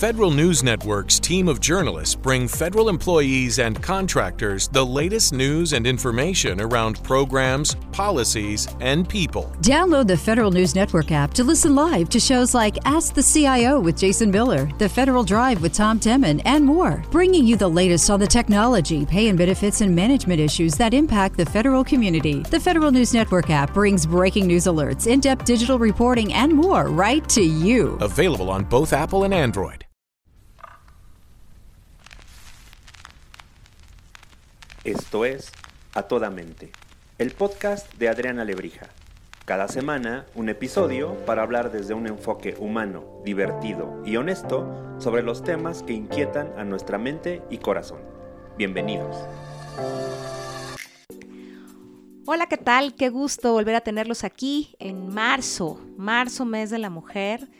Federal News Network's team of journalists bring federal employees and contractors the latest news and information around programs, policies, and people. Download the Federal News Network app to listen live to shows like Ask the CIO with Jason Miller, The Federal Drive with Tom Temin, and more, bringing you the latest on the technology, pay and benefits, and management issues that impact the federal community. The Federal News Network app brings breaking news alerts, in depth digital reporting, and more right to you. Available on both Apple and Android. Esto es A Toda Mente, el podcast de Adriana Lebrija. Cada semana un episodio para hablar desde un enfoque humano, divertido y honesto sobre los temas que inquietan a nuestra mente y corazón. Bienvenidos. Hola, ¿qué tal? Qué gusto volver a tenerlos aquí en marzo, marzo mes de la mujer,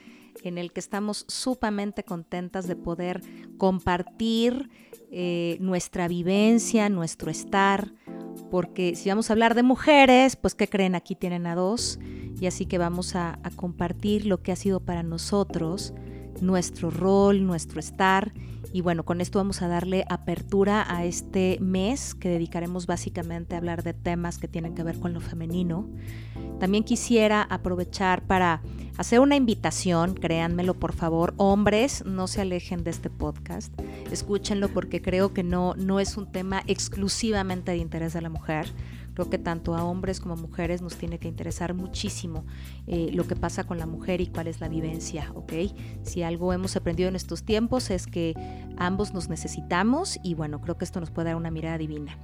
en el que estamos sumamente contentas de poder compartir eh, nuestra vivencia, nuestro estar, porque si vamos a hablar de mujeres, pues ¿qué creen? Aquí tienen a dos, y así que vamos a, a compartir lo que ha sido para nosotros, nuestro rol, nuestro estar, y bueno, con esto vamos a darle apertura a este mes que dedicaremos básicamente a hablar de temas que tienen que ver con lo femenino. También quisiera aprovechar para hacer una invitación, créanmelo por favor, hombres, no se alejen de este podcast, escúchenlo porque creo que no, no es un tema exclusivamente de interés de la mujer. Creo que tanto a hombres como a mujeres nos tiene que interesar muchísimo eh, lo que pasa con la mujer y cuál es la vivencia, ¿ok? Si algo hemos aprendido en estos tiempos es que ambos nos necesitamos y bueno, creo que esto nos puede dar una mirada divina.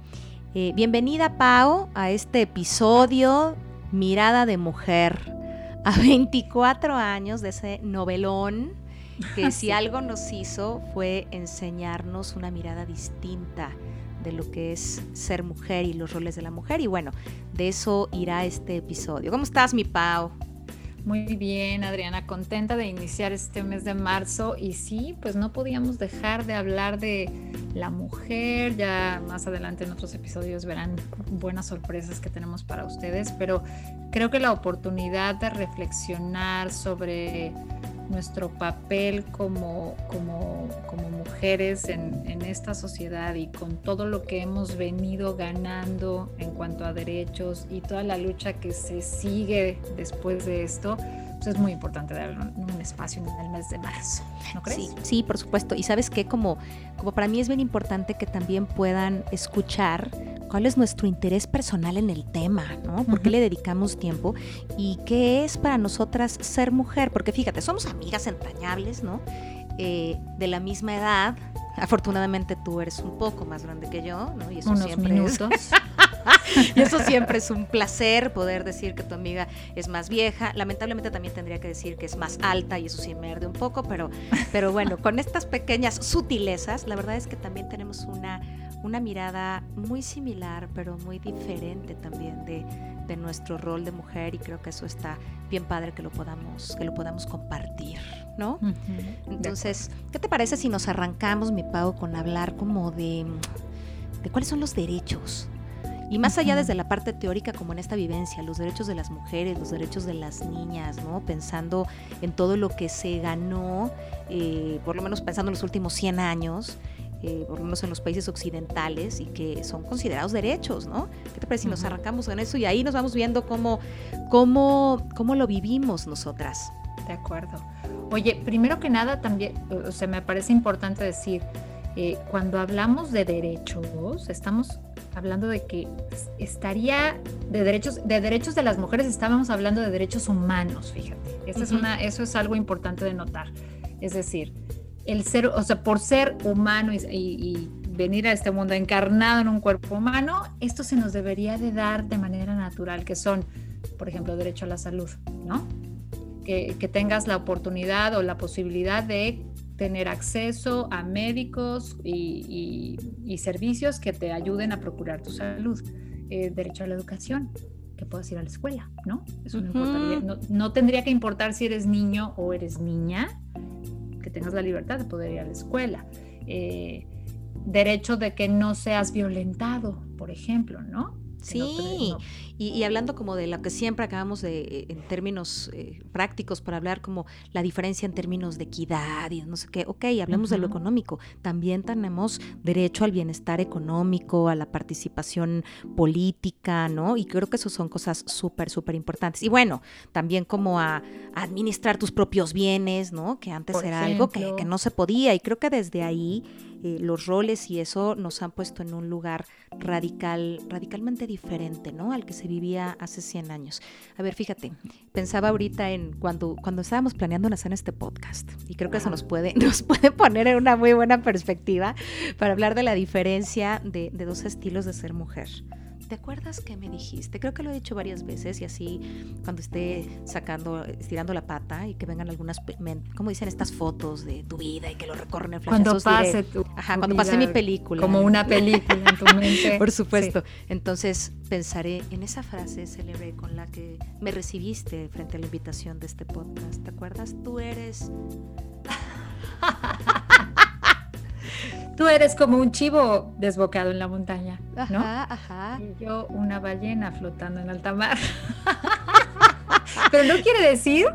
Eh, bienvenida Pau a este episodio Mirada de Mujer, a 24 años de ese novelón que si algo nos hizo fue enseñarnos una mirada distinta de lo que es ser mujer y los roles de la mujer. Y bueno, de eso irá este episodio. ¿Cómo estás, mi Pau? Muy bien, Adriana, contenta de iniciar este mes de marzo y sí, pues no podíamos dejar de hablar de la mujer, ya más adelante en otros episodios verán buenas sorpresas que tenemos para ustedes, pero creo que la oportunidad de reflexionar sobre nuestro papel como, como, como mujeres en, en, esta sociedad y con todo lo que hemos venido ganando en cuanto a derechos y toda la lucha que se sigue después de esto, pues es muy importante darle un, un, espacio en el mes de marzo, ¿no crees? Sí, sí, por supuesto. Y sabes que como, como para mí es bien importante que también puedan escuchar cuál es nuestro interés personal en el tema, ¿no? ¿Por qué le dedicamos tiempo? ¿Y qué es para nosotras ser mujer? Porque fíjate, somos amigas entrañables, ¿no? Eh, de la misma edad. Afortunadamente tú eres un poco más grande que yo, ¿no? Y eso Unos siempre minutos. es. y eso siempre es un placer poder decir que tu amiga es más vieja. Lamentablemente también tendría que decir que es más alta y eso sí me arde un poco, pero, pero bueno, con estas pequeñas sutilezas, la verdad es que también tenemos una una mirada muy similar, pero muy diferente también de, de, nuestro rol de mujer y creo que eso está bien padre que lo podamos, que lo podamos compartir, ¿no? Uh -huh. Entonces, ¿qué te parece si nos arrancamos, mi Pau, con hablar como de, de cuáles son los derechos? Y más allá desde la parte teórica, como en esta vivencia, los derechos de las mujeres, los derechos de las niñas, ¿no? Pensando en todo lo que se ganó, eh, por lo menos pensando en los últimos 100 años, eh, por lo menos en los países occidentales y que son considerados derechos, ¿no? ¿Qué te parece si nos arrancamos en eso y ahí nos vamos viendo cómo, cómo, cómo lo vivimos nosotras? De acuerdo. Oye, primero que nada también, o sea, me parece importante decir, eh, cuando hablamos de derechos, estamos hablando de que estaría de derechos de derechos de las mujeres estábamos hablando de derechos humanos fíjate uh -huh. es una eso es algo importante de notar es decir el ser, o sea, por ser humano y, y, y, venir a este mundo encarnado en un cuerpo humano, esto se nos debería de dar de manera natural, que son, por ejemplo, derecho a la salud, ¿no? Que, que tengas la oportunidad o la posibilidad de tener acceso a médicos y, y servicios que te ayuden a procurar tu salud. Eh, derecho a la educación, que puedas ir a la escuela, ¿no? Eso no, uh -huh. importaría, no, no tendría que importar si eres niño o eres niña, que tengas la libertad de poder ir a la escuela. Eh, derecho de que no seas violentado, por ejemplo, ¿no? Sí, y, hablando como de lo que siempre acabamos de, eh, en términos eh, prácticos, para hablar como la diferencia en términos de equidad y no sé qué, ok, hablemos de lo económico, también tenemos derecho al bienestar económico, a la participación política, ¿no? Y creo que eso son cosas súper, súper importantes. Y bueno, también como a, administrar tus propios bienes, ¿no? Que antes era algo que, que no se podía y creo que desde ahí eh, los roles y eso nos han puesto en un lugar radical, radicalmente diferente, ¿no? Al que se vivía hace 100 años. A ver, fíjate, pensaba ahorita en cuando, cuando estábamos planeando hacer este podcast y creo que eso nos puede, nos puede poner en una muy buena perspectiva para hablar de la diferencia de, de dos estilos de ser mujer. ¿Te acuerdas que me dijiste? Creo que lo he dicho varias veces y así cuando esté sacando, estirando la pata y que vengan algunas, como dicen estas fotos de tu vida y que lo recorren en Cuando pase tu, Ajá, cuando pase mi película. Como una película en tu mente. Por supuesto. Entonces pensaré en esa frase célebre con la que me recibiste frente a la invitación de este podcast. ¿Te acuerdas? Tú eres... Tú eres como un chivo desbocado en la montaña, ¿no? Ajá, ajá. Y yo una ballena flotando en alta mar. Pero no quiere decir,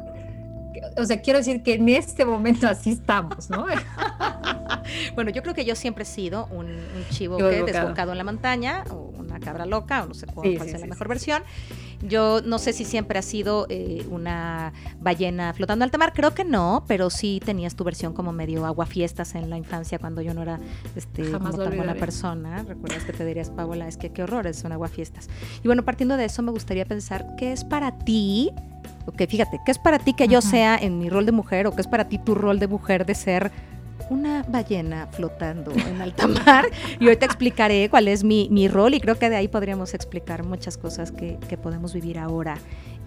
o sea, quiero decir que en este momento así estamos, ¿no? bueno, yo creo que yo siempre he sido un, chivo desbocado en la montaña, o una cabra loca, o no sé cuál, sea la mejor versión. Yo no sé si siempre ha sido eh, una ballena flotando en alta mar, creo que no, pero sí tenías tu versión como medio aguafiestas en la infancia cuando yo no era este, como tan buena persona. Recuerdas que te dirías, Paola, es que qué horrores son aguafiestas. Y bueno, partiendo de eso me gustaría pensar, ¿qué es para ti? Ok, fíjate, ¿qué es para ti que yo sea en mi rol de mujer o qué es para ti tu rol de mujer de ser una ballena flotando en alta mar y hoy te explicaré cuál es mi, mi, rol y creo que de ahí podríamos explicar muchas cosas que, que podemos vivir ahora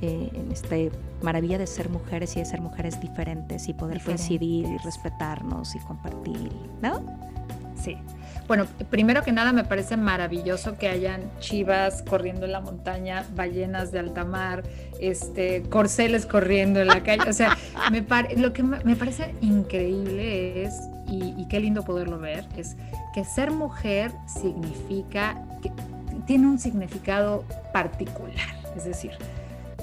eh, en esta maravilla de ser mujeres y de ser mujeres diferentes y poder coincidir y respetarnos y compartir, ¿no? Sí. Bueno, primero que nada me parece maravilloso que hayan chivas corriendo en la montaña, ballenas de alta mar, este, corceles corriendo en la calle. O sea, me lo que me parece increíble es, y, y qué lindo poderlo ver, es que ser mujer significa, que tiene un significado particular. Es decir,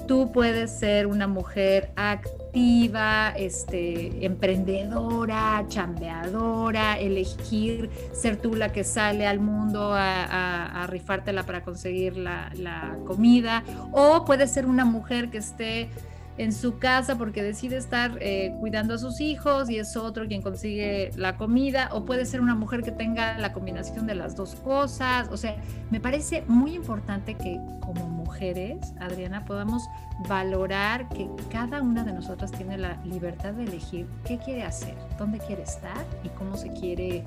tú puedes ser una mujer activa, este, emprendedora, chambeadora, elegir ser tú la que sale al mundo a, rifártela para conseguir la, comida, o puedes ser una mujer que esté en su casa porque decide estar eh, cuidando a sus hijos y es otro quien consigue la comida, o puede ser una mujer que tenga la combinación de las dos cosas. O sea, me parece muy importante que como mujeres, Adriana, podamos valorar que cada una de nosotras tiene la libertad de elegir qué quiere hacer, dónde quiere estar y cómo se quiere,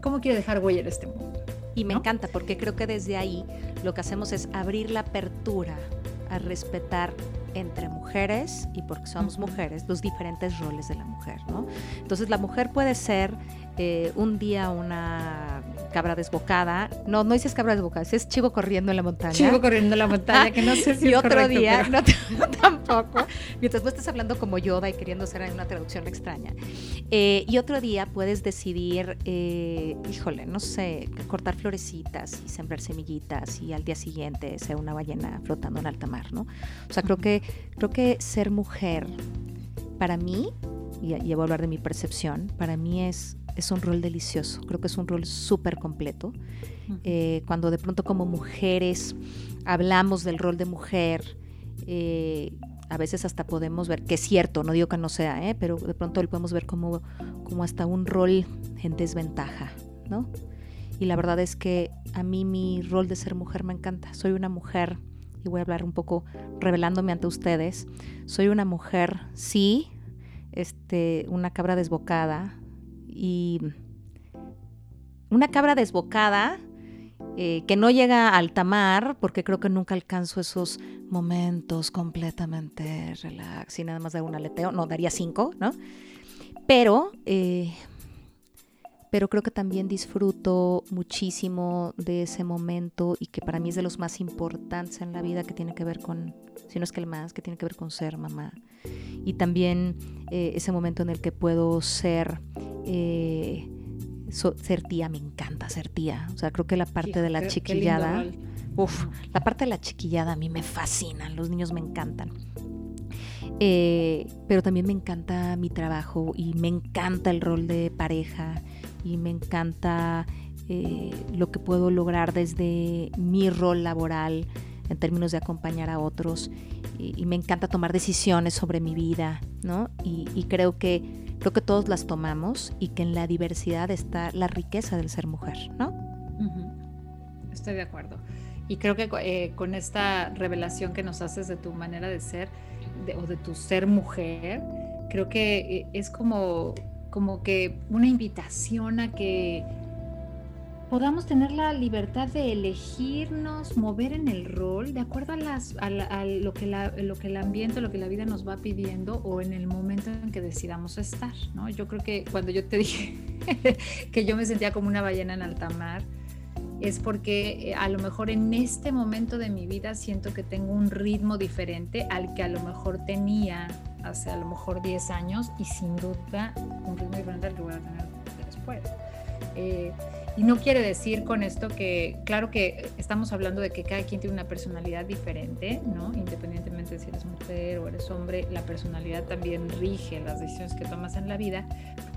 cómo quiere dejar huella en este mundo. Y me encanta porque creo que desde ahí lo que hacemos es abrir la apertura a respetar entre mujeres y porque somos mujeres los diferentes roles de la mujer, ¿no? Entonces la mujer puede ser eh, un día una cabra desbocada, no, no dices cabra desbocada, es chivo corriendo en la montaña. Chivo corriendo en la montaña, que no sé si y otro día, no, mientras vos estás hablando como Yoda y queriendo hacer una traducción extraña. Eh, y otro día puedes decidir, eh, híjole, no sé, cortar florecitas y sembrar semillitas y al día siguiente ser una ballena flotando en alta mar, ¿no? O sea, creo que, creo que ser mujer, para mí, y, y voy a hablar de mi percepción, para mí es es un rol delicioso, creo que es un rol súper completo. Eh, cuando de pronto como mujeres hablamos del rol de mujer, eh, a veces hasta podemos ver, que es cierto, no digo que no sea, ¿eh? pero de pronto lo podemos ver como, como hasta un rol en desventaja, ¿no? Y la verdad es que a mí mi rol de ser mujer me encanta. Soy una mujer, y voy a hablar un poco revelándome ante ustedes, soy una mujer, sí, este, una cabra desbocada, y una cabra desbocada eh, que no llega a alta mar, porque creo que nunca alcanzo esos momentos completamente relax y nada más de un aleteo, no, daría cinco, ¿no? Pero, eh, pero creo que también disfruto muchísimo de ese momento y que para mí es de los más importantes en la vida que tiene que ver con, si no es que el más, que tiene que ver con ser mamá. Y también eh, ese momento en el que puedo ser ser tía, me encanta ser tía. O sea, creo que la parte de la chiquillada Uf, la parte de la chiquillada a mí me fascina, los niños me encantan. Eh, pero también me encanta mi trabajo y me encanta el rol de pareja y me encanta eh, lo que puedo lograr desde mi rol laboral en términos de acompañar a otros y, me encanta tomar decisiones sobre mi vida, ¿no? Y, creo que creo que todos las tomamos y que en la diversidad está la riqueza del ser mujer, ¿no? Estoy de acuerdo. Y creo que eh, con esta revelación que nos haces de tu manera de ser o de tu ser mujer, creo que eh, es como, como que una invitación a que podamos tener la libertad de elegirnos, mover en el rol de acuerdo a, las, a, lo, que la, lo que el ambiente, lo que la vida nos va pidiendo o en el momento en que decidamos estar, ¿no? Yo creo que cuando yo te dije que yo me sentía como una ballena en alta mar, es porque eh, a lo mejor en este momento de mi vida siento que tengo un ritmo diferente al que a lo mejor tenía hace a lo mejor 10 años y sin duda un ritmo diferente al que voy a tener después. Eh, y no quiere decir con esto que, claro que estamos hablando de que cada quien tiene una personalidad diferente, ¿no? Independientemente de si eres mujer o eres hombre, la personalidad también rige las decisiones que tomas en la vida,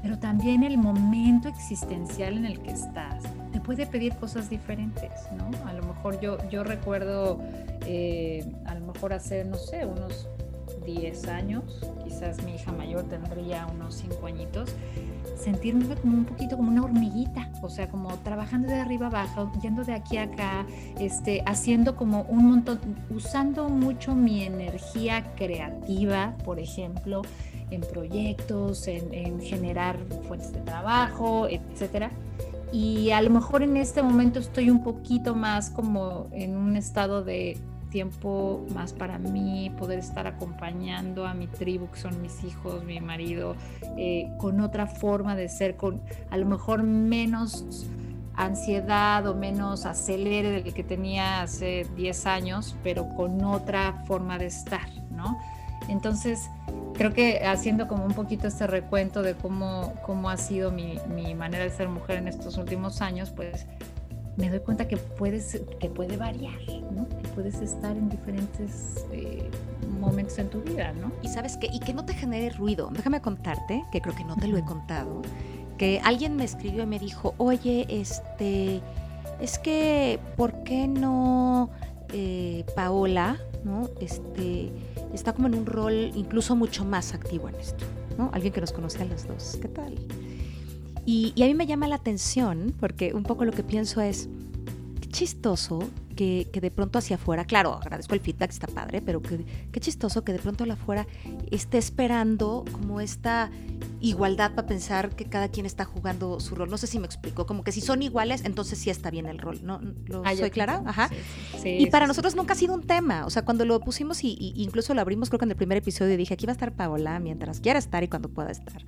pero también el momento existencial en el que estás te puede pedir cosas diferentes, ¿no? A lo mejor yo, yo recuerdo, eh, a lo mejor hace, no sé, unos 10 años, quizás mi hija mayor tendría unos 5 añitos, sentirme como un poquito como una hormiguita, o sea, como trabajando de arriba abajo, yendo de aquí a acá, este, haciendo como un montón, usando mucho mi energía creativa, por ejemplo, en proyectos, en, en generar fuentes de trabajo, etcétera. Y a lo mejor en este momento estoy un poquito más como en un estado de tiempo más para mí, poder estar acompañando a mi tribu, que son mis hijos, mi marido, eh, con otra forma de ser, con a lo mejor menos ansiedad o menos acelere del que tenía hace 10 años, pero con otra forma de estar, ¿no? Entonces, creo que haciendo como un poquito este recuento de cómo, cómo ha sido mi, mi manera de ser mujer en estos últimos años, pues me doy cuenta que, puedes, que puede variar, ¿no? que puedes estar en diferentes eh, momentos en tu vida. ¿no? Y sabes qué, y que no te genere ruido. Déjame contarte, que creo que no te lo he contado, que alguien me escribió y me dijo, oye, este, es que, ¿por qué no eh, Paola, ¿no? Este, está como en un rol incluso mucho más activo en esto, ¿no? Alguien que nos conoce a los dos. ¿Qué tal? Y, a mí me llama la atención porque un poco lo que pienso es, qué chistoso que, de pronto hacia afuera, claro, agradezco el feedback, está padre, pero que, qué chistoso que de pronto afuera esté esperando como esta igualdad para pensar que cada quien está jugando su rol. No sé si me explico, como que si son iguales, entonces sí está bien el rol, ¿no? ¿Lo ah, soy clara? Ajá. y para nosotros nunca ha sido un tema, o sea, cuando lo pusimos y, incluso lo abrimos creo que en el primer episodio dije, aquí va a estar Paola mientras quiera estar y cuando pueda estar.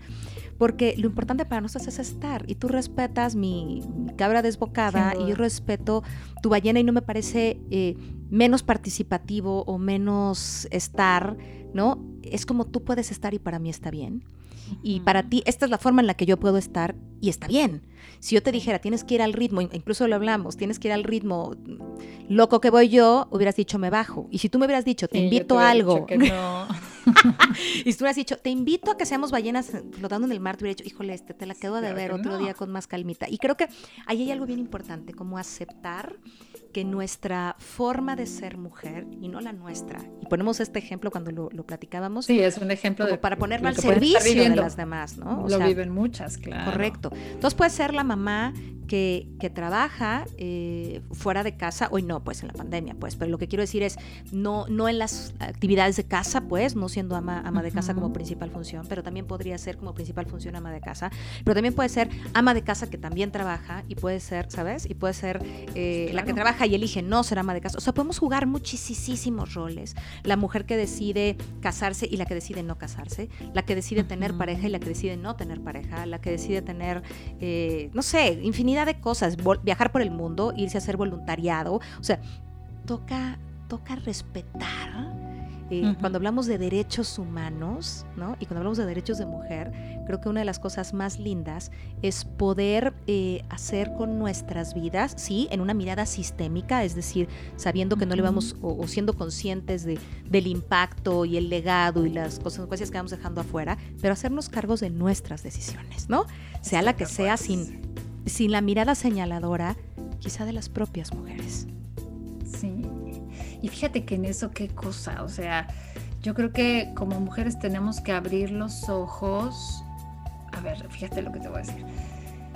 Porque lo importante para nosotros es estar y tú respetas mi, cabra desbocada y yo respeto tu ballena y no me parece eh, menos participativo o menos estar, ¿no? Es como tú puedes estar y para mí está bien. Y para ti, esta es la forma en la que yo puedo estar y está bien. Si yo te dijera, tienes que ir al ritmo, incluso lo hablamos, tienes que ir al ritmo loco que voy yo, hubieras dicho, me bajo. Y si tú me hubieras dicho, te invito a algo. y si tú hubieras dicho, te invito a que seamos ballenas flotando en el mar, te hubiera dicho, híjole, este, te la quedo de ver otro día con más calmita. Y creo que ahí hay algo bien importante, como aceptar que nuestra forma de ser mujer y no la nuestra, y ponemos este ejemplo cuando lo, platicábamos. Sí, es un ejemplo de para ponerlo al servicio de las demás, ¿no? lo viven muchas, claro. Correcto. Entonces puede ser la mamá que, que trabaja eh, fuera de casa, hoy no, pues en la pandemia, pues, pero lo que quiero decir es, no, no en las actividades de casa, pues, no siendo ama, ama de casa como principal función, pero también podría ser como principal función ama de casa, pero también puede ser ama de casa que también trabaja y puede ser, ¿sabes? Y puede ser eh, la que trabaja y elige no ser ama de casa. O sea, podemos jugar muchísimos roles. La mujer que decide casarse y la que decide no casarse, la que decide tener pareja y la que decide no tener pareja, la que decide tener, eh, no sé, infinidad de cosas, viajar por el mundo, irse a hacer voluntariado, o sea, toca, toca respetar Eh, cuando hablamos de derechos humanos, ¿no? Y cuando hablamos de derechos de mujer, creo que una de las cosas más lindas es poder eh, hacer con nuestras vidas, sí, en una mirada sistémica, es decir, sabiendo que no le vamos, o, siendo conscientes de, del impacto y el legado y las consecuencias que vamos dejando afuera, pero hacernos cargos de nuestras decisiones, ¿no? Sea la que sea, sin, sin la mirada señaladora, quizá de las propias mujeres. Sí, y fíjate que en eso qué cosa, o sea, yo creo que como mujeres tenemos que abrir los ojos. A ver, fíjate lo que te voy a decir.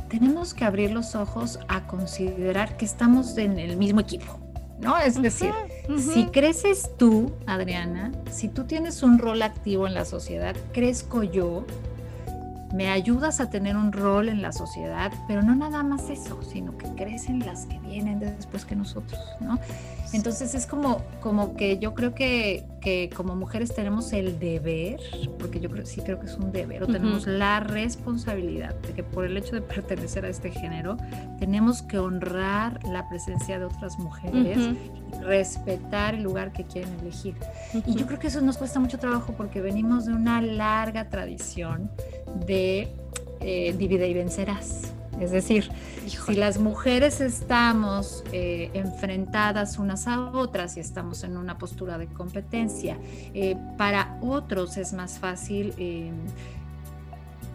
Tenemos que abrir los ojos a considerar que estamos en el mismo equipo, ¿no? Es decir, si creces tú, Adriana, si tú tienes un rol activo en la sociedad, crezco yo, me ayudas a tener un rol en la sociedad, pero no nada más eso, sino que crecen las que vienen después que nosotros, ¿no? Entonces es como, como que yo creo que, que como mujeres tenemos el deber, porque yo creo, sí creo que es un deber, o tenemos la responsabilidad de que por el hecho de pertenecer a este género, tenemos que honrar la presencia de otras mujeres, respetar el lugar que quieren elegir. Y yo creo que eso nos cuesta mucho trabajo porque venimos de una larga tradición de eh, divide y vencerás. Es decir, si las mujeres estamos eh, enfrentadas unas a otras y estamos en una postura de competencia, eh, para otros es más fácil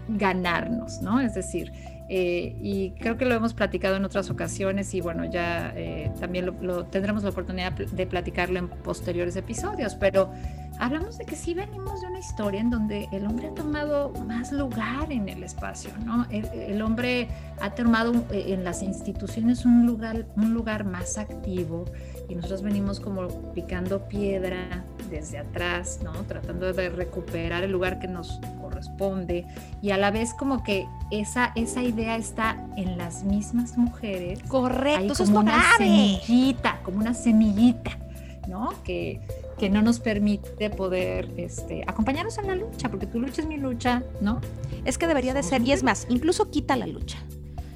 ganarnos, ¿no? Es decir, y creo que lo hemos platicado en otras ocasiones y bueno, ya también lo, tendremos la oportunidad de platicarlo en posteriores episodios, pero hablamos de que sí venimos de una historia en donde el hombre ha tomado más lugar en el espacio, ¿no? El, hombre ha tomado eh, en las instituciones un lugar, un lugar más activo y nosotros venimos como picando piedra desde atrás, ¿no? Tratando de recuperar el lugar que nos corresponde y a la vez como que esa, esa idea está en las mismas mujeres. Correcto, eso como una semillita, como una semillita, ¿no? Que que no nos permite poder este, acompañarnos en la lucha, porque tu lucha es mi lucha, ¿no? Es que debería de ser, y es más, incluso quita la lucha.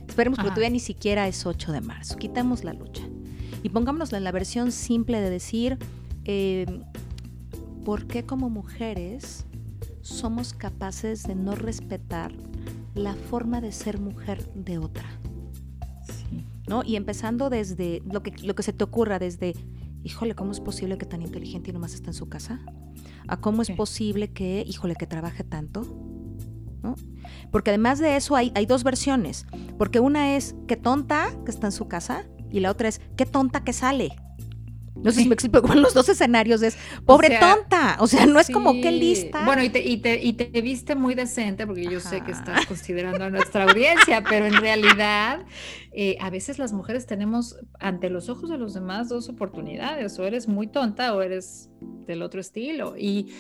Esperemos que todavía ni siquiera es 8 de marzo. Quitemos la lucha. Y pongámonos en la versión simple de decir, eh, ¿por qué como mujeres somos capaces de no respetar la forma de ser mujer de otra? Sí. ¿No? Y empezando desde lo que, lo que se te ocurra, desde híjole, ¿cómo es posible que tan inteligente y nomás está en su casa? ¿A cómo es posible que, híjole, que trabaje tanto? ¿No? Porque además de eso hay, hay dos versiones. Porque una es qué tonta que está en su casa y la otra es qué tonta que sale. No sé si me explico, con los dos escenarios es pobre tonta, o sea, no es como que lista. Bueno, y te, y, te, y te viste muy decente, porque yo sé que estás considerando a nuestra audiencia, pero en realidad eh, a veces las mujeres tenemos ante los ojos de los demás dos oportunidades, o eres muy tonta o eres del otro estilo. Y,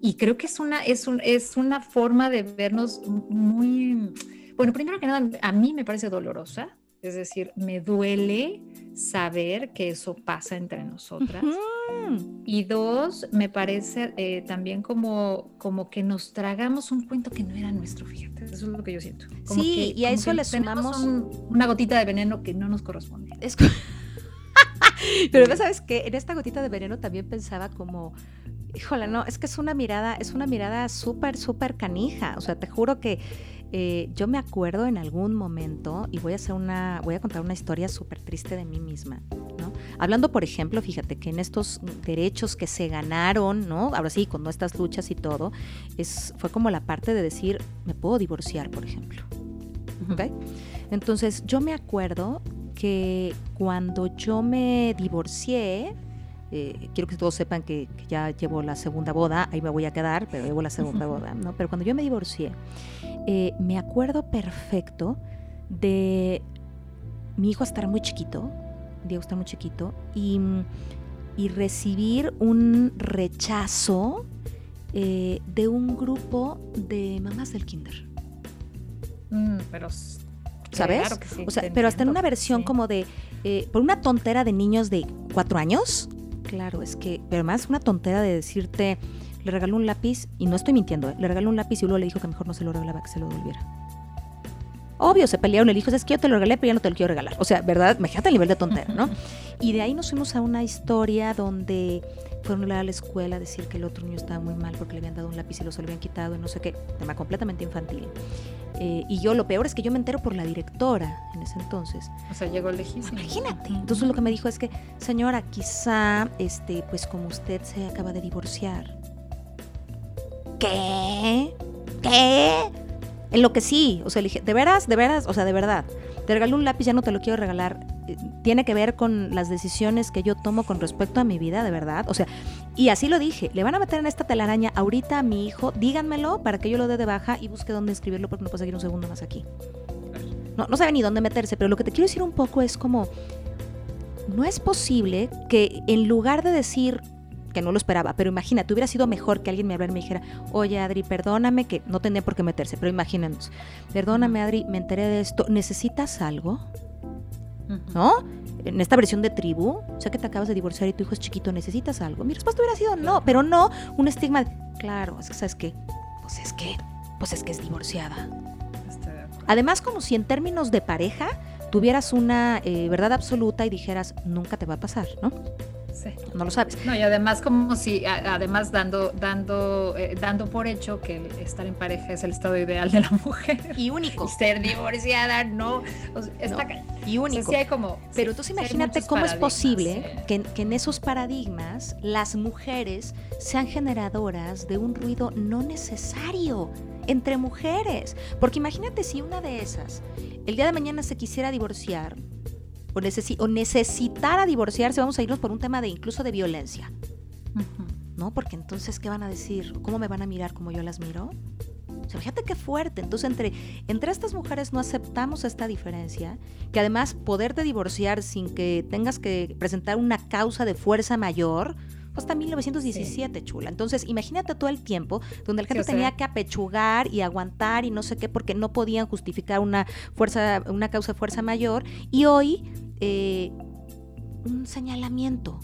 y creo que es una, es, un, es una forma de vernos muy, bueno, primero que nada, a mí me parece dolorosa, es decir, me duele saber que eso pasa entre nosotras. Y dos, me parece eh, también como, como que nos tragamos un cuento que no era nuestro, fíjate. Eso es lo que yo siento. sí, y a eso le sumamos una gotita de veneno que no nos corresponde. Pero sabes que en esta gotita de veneno también pensaba como, híjole, no, es que es una mirada, es una mirada súper, súper canija. O sea, te juro que eh, yo me acuerdo en algún momento, y voy a hacer una, voy a contar una historia súper triste de mí misma, ¿no? Hablando, por ejemplo, fíjate que en estos derechos que se ganaron, ¿no? Ahora sí, con nuestras luchas y todo, es, fue como la parte de decir, me puedo divorciar, por ejemplo. Entonces, yo me acuerdo que cuando yo me divorcié, eh, quiero que todos sepan que, ya llevo la segunda boda, ahí me voy a quedar, pero llevo la segunda boda, ¿no? Pero cuando yo me divorcié, eh, me acuerdo perfecto de mi hijo estar muy chiquito, Diego estar muy chiquito, y, recibir un rechazo eh, de un grupo de mamás del kinder. Mm, pero ¿sabes? o sea, pero hasta en una versión como de, por una tontera de niños de cuatro años, Claro, es que, pero además una tontera de decirte, le regaló un lápiz, y no estoy mintiendo, ¿eh? le regaló un lápiz y luego le dijo que mejor no se lo regalaba, que se lo devolviera. Obvio, se pelearon, el hijo es que yo te lo regalé, pero ya no te lo quiero regalar. O sea, ¿verdad? Imagínate el nivel de tontero, ¿no? Y de ahí nos fuimos a una historia donde fueron a la escuela a decir que el otro niño estaba muy mal porque le habían dado un lápiz y lo se lo habían quitado y no sé qué, tema completamente infantil. Eh, y yo, lo peor es que yo me entero por la directora en ese entonces. O sea, llegó lejísimo. Imagínate. Entonces lo que me dijo es que, señora, quizá, este, pues como usted se acaba de divorciar. ¿Qué? ¿Qué? En lo que sí, o sea, le dije, ¿de veras? ¿De veras? O sea, de verdad. Te regalé un lápiz, ya no te lo quiero regalar. Eh, tiene que ver con las decisiones que yo tomo con respecto a mi vida, de verdad. O sea, y así lo dije, le van a meter en esta telaraña ahorita a mi hijo, díganmelo para que yo lo dé de baja y busque dónde escribirlo porque no puedo seguir un segundo más aquí. No, no sabe ni dónde meterse, pero lo que te quiero decir un poco es como, no es posible que en lugar de decir, que no lo esperaba, pero imagínate, hubiera sido mejor que alguien me hablara y me dijera, oye Adri, perdóname, que no tenía por qué meterse, pero imagínanos, perdóname Adri, me enteré de esto, ¿necesitas algo? ¿No? En esta versión de tribu, o sea que te acabas de divorciar y tu hijo es chiquito, ¿necesitas algo? Mi respuesta hubiera sido no, pero no un estigma de, claro, es que sabes qué, pues es que, pues es que es divorciada. Además, como si en términos de pareja tuvieras una eh, verdad absoluta y dijeras, nunca te va a pasar, ¿no? No lo sabes. No, y además como si, además dando, dando, eh, dando por hecho que estar en pareja es el estado ideal de la mujer. Y único. ser divorciada, no. Y único. hay como, Pero entonces imagínate cómo es posible que, que en esos paradigmas las mujeres sean generadoras de un ruido no necesario entre mujeres. Porque imagínate si una de esas el día de mañana se quisiera divorciar o, o necesitara divorciarse, vamos a irnos por un tema de incluso de violencia. ¿No? Porque entonces, ¿qué van a decir? ¿Cómo me van a mirar como yo las miro? O sea, fíjate qué fuerte. Entonces, entre, entre estas mujeres no aceptamos esta diferencia, que además poderte divorciar sin que tengas que presentar una causa de fuerza mayor, hasta 1917, chula. Entonces, imagínate todo el tiempo donde la gente tenía que apechugar y aguantar y no sé qué porque no podían justificar una fuerza, una causa de fuerza mayor. Y hoy eh, un señalamiento.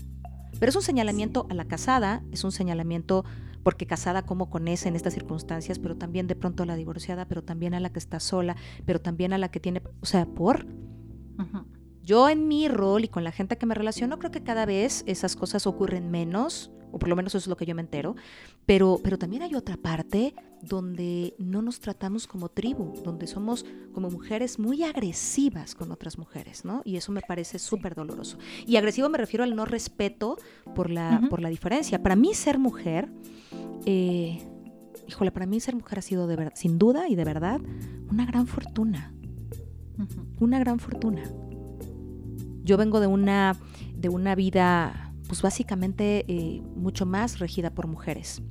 Pero es un señalamiento a la casada, es un señalamiento porque casada como con ese en estas circunstancias, pero también de pronto a la divorciada, pero también a la que está sola, pero también a la que tiene, o sea, por... Yo en mi rol y con la gente que me relaciono, creo que cada vez esas cosas ocurren menos, o por lo menos eso es lo que yo me entero, pero, pero también hay otra parte donde no nos tratamos como tribu, donde somos como mujeres muy agresivas con otras mujeres, ¿no? Y eso me parece súper doloroso. Y agresivo me refiero al no respeto por la, por la diferencia. Para mí ser mujer, eh, híjole, para mí ser mujer ha sido de verdad, sin duda y de verdad, una gran fortuna. Una gran fortuna. Yo vengo de una, de una vida pues básicamente eh, mucho más regida por mujeres.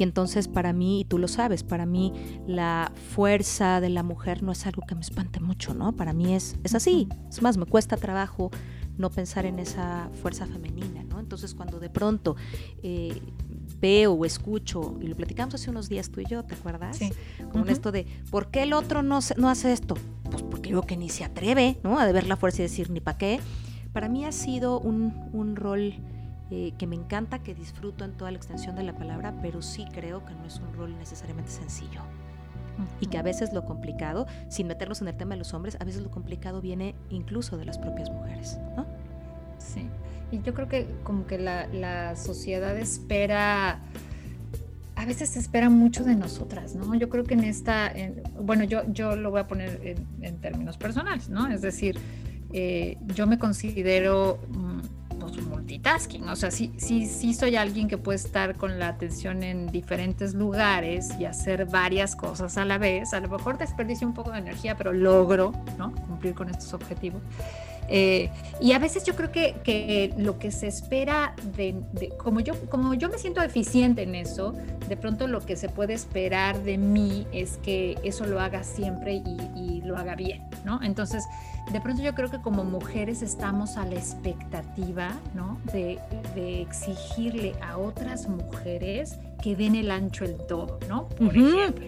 Y entonces para mí, y tú lo sabes, para mí la fuerza de la mujer no es algo que me espante mucho, ¿no? Para mí es, es así. Es más, me cuesta trabajo no pensar en esa fuerza femenina, ¿no? Entonces cuando de pronto eh, veo o escucho, y lo platicamos hace unos días tú y yo, ¿te acuerdas? Sí. Con esto de, ¿por qué el otro no, no hace esto? Pues porque yo que ni se atreve, ¿no? A ver la fuerza y decir ni para qué. Para mí ha sido un, rol eh, que me encanta, que disfruto en toda la extensión de la palabra, pero sí creo que no es un rol necesariamente sencillo. Y que a veces lo complicado, sin meternos en el tema de los hombres, a veces lo complicado viene incluso de las propias mujeres, ¿no? Sí, y yo creo que como que la, sociedad espera a veces se espera mucho de nosotras, ¿no? Yo creo que en esta, bueno, yo, yo lo voy a poner en, en, términos personales, ¿no? Es decir, eh, yo me considero multitasking, o sea, sí, sí, sí soy alguien que puede estar con la atención en diferentes lugares y hacer varias cosas a la vez. A lo mejor desperdicio un poco de energía, pero logro ¿no? cumplir con estos objetivos. Eh, y a veces yo creo que, que lo que se espera de, como, yo, como yo me siento eficiente en eso, de pronto lo que se puede esperar de mí es que eso lo haga siempre y, y lo haga bien, ¿no? Entonces, de pronto yo creo que como mujeres estamos a la expectativa, ¿no? De, de exigirle a otras mujeres que den el ancho el todo, ¿no? Por ejemplo.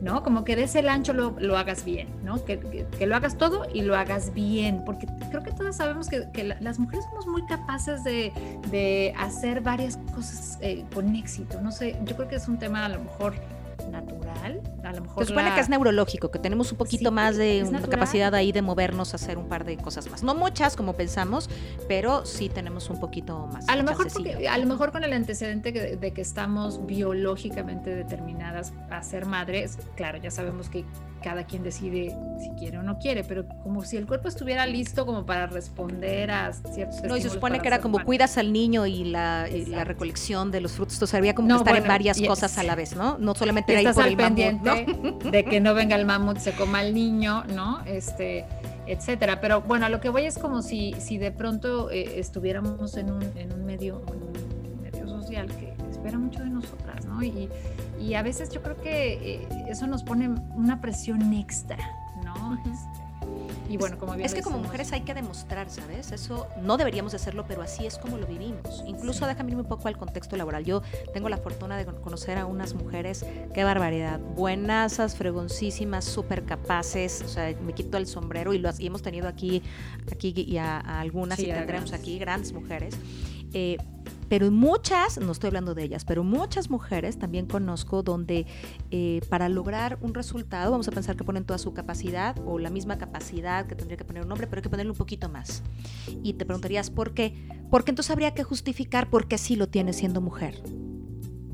¿No? Como que de ese ancho lo, lo hagas bien, ¿no? Que, que, lo hagas todo y lo hagas bien, porque creo que todas sabemos que, que las mujeres somos muy capaces de, de hacer varias cosas eh, con éxito, no sé, yo creo que es un tema a lo mejor natural. A lo mejor Se supone que es neurológico, que tenemos un poquito más de una capacidad ahí de movernos a hacer un par de cosas más. No muchas como pensamos, pero sí tenemos un poquito más. A lo mejor, a lo mejor con el antecedente de que estamos biológicamente determinadas a ser madres, claro, ya sabemos que cada quien decide si quiere o no quiere, pero como si el cuerpo estuviera listo como para responder a ciertos No, y se supone que era como cuidas al niño y la, la, recolección de los frutos, entonces había como estar en varias cosas a la vez, ¿no? No solamente era ir por el pendiente de que no venga el mamut, se coma al niño, ¿no? Este, etcétera. Pero bueno, a lo que voy es como si, si de pronto eh, estuviéramos en un, en un medio, un medio social que espera mucho de nosotras, ¿no? Y, y a veces yo creo que eh, eso nos pone una presión extra, ¿no? Este, y bueno, como Es que como mujeres hay que demostrar, ¿sabes? Eso no deberíamos hacerlo, pero así es como lo vivimos. Incluso déjame irme un poco al contexto laboral. Yo tengo la fortuna de conocer a unas mujeres, qué barbaridad, buenasas, fregoncísimas, súper capaces. O sea, me quito el sombrero y, lo, y hemos tenido aquí, aquí y a, algunas y tendremos aquí grandes mujeres. Eh, pero muchas, no estoy hablando de ellas, pero muchas mujeres también conozco donde eh, para lograr un resultado, vamos a pensar que ponen toda su capacidad o la misma capacidad que tendría que poner un hombre, pero hay que ponerle un poquito más. Y te preguntarías, ¿por qué? Porque entonces habría que justificar por qué sí lo tiene siendo mujer.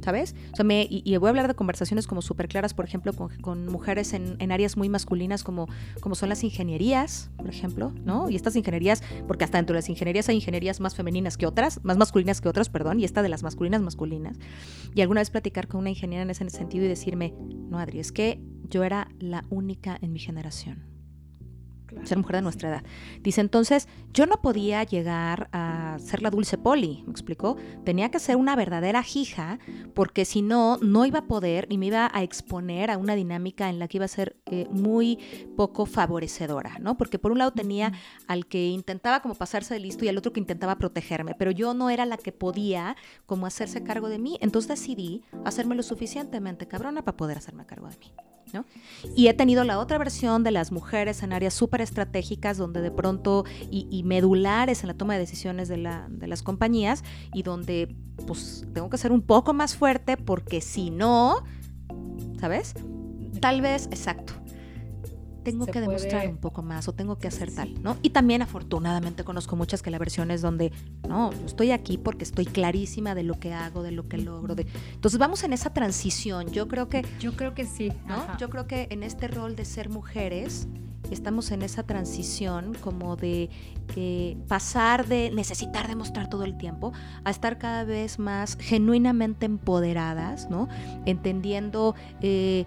¿Sabes? Y, voy a hablar de conversaciones como súper claras, por ejemplo, con, mujeres en, áreas muy masculinas como, como son las ingenierías, por ejemplo, ¿no? Y estas ingenierías, porque hasta dentro de las ingenierías hay ingenierías más femeninas que otras, más masculinas que otras, perdón, y esta de las masculinas masculinas. Y alguna vez platicar con una ingeniera en ese sentido y decirme, no, Adri, es que yo era la única en mi generación ser mujer de nuestra edad. Dice, entonces, yo no podía llegar a ser la dulce poli, me explicó. Tenía que ser una verdadera hija, porque si no, no iba a poder y me iba a exponer a una dinámica en la que iba a ser eh, muy poco favorecedora, ¿no? Porque por un lado tenía al que intentaba como pasarse de listo y al otro que intentaba protegerme, pero yo no era la que podía como hacerse cargo de mí, entonces decidí hacerme lo suficientemente cabrona para poder hacerme cargo de mí. Y he tenido la otra versión de las mujeres en áreas súper estratégicas donde de pronto y, medulares en la toma de decisiones de, las compañías y donde pues tengo que ser un poco más fuerte porque si no, ¿sabes? Tal vez, exacto, tengo que demostrar un poco más o tengo que hacer tal, ¿no? Y también afortunadamente conozco muchas que la versión es donde, no, yo estoy aquí porque estoy clarísima de lo que hago, de lo que logro. De... Entonces vamos en esa transición. Yo creo que... Yo creo que sí. ¿no? Yo creo que en este rol de ser mujeres estamos en esa transición como de eh, pasar de necesitar demostrar todo el tiempo a estar cada vez más genuinamente empoderadas, ¿no? Entendiendo eh,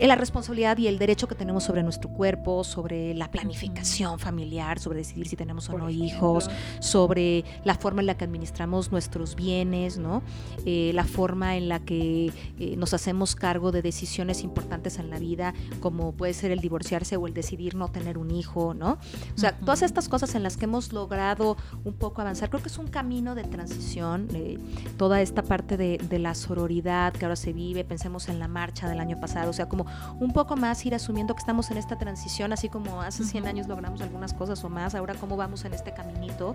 la responsabilidad y el derecho que tenemos sobre nuestro cuerpo, sobre la planificación familiar, sobre decidir si tenemos o no hijos, sobre la forma en la que administramos nuestros bienes, ¿no? Eh, la forma en la que eh, nos hacemos cargo de decisiones importantes en la vida, como puede ser el divorciarse o el decidir no tener un hijo, ¿no? O sea, todas estas cosas en las que hemos logrado un poco avanzar, creo que es un camino de transición, eh, toda esta parte de, de la sororidad que ahora se vive, pensemos en la marcha del año pasado, sea, como un poco más ir asumiendo que estamos en esta transición, así como hace 100 años logramos algunas cosas o más, ahora cómo vamos en este caminito,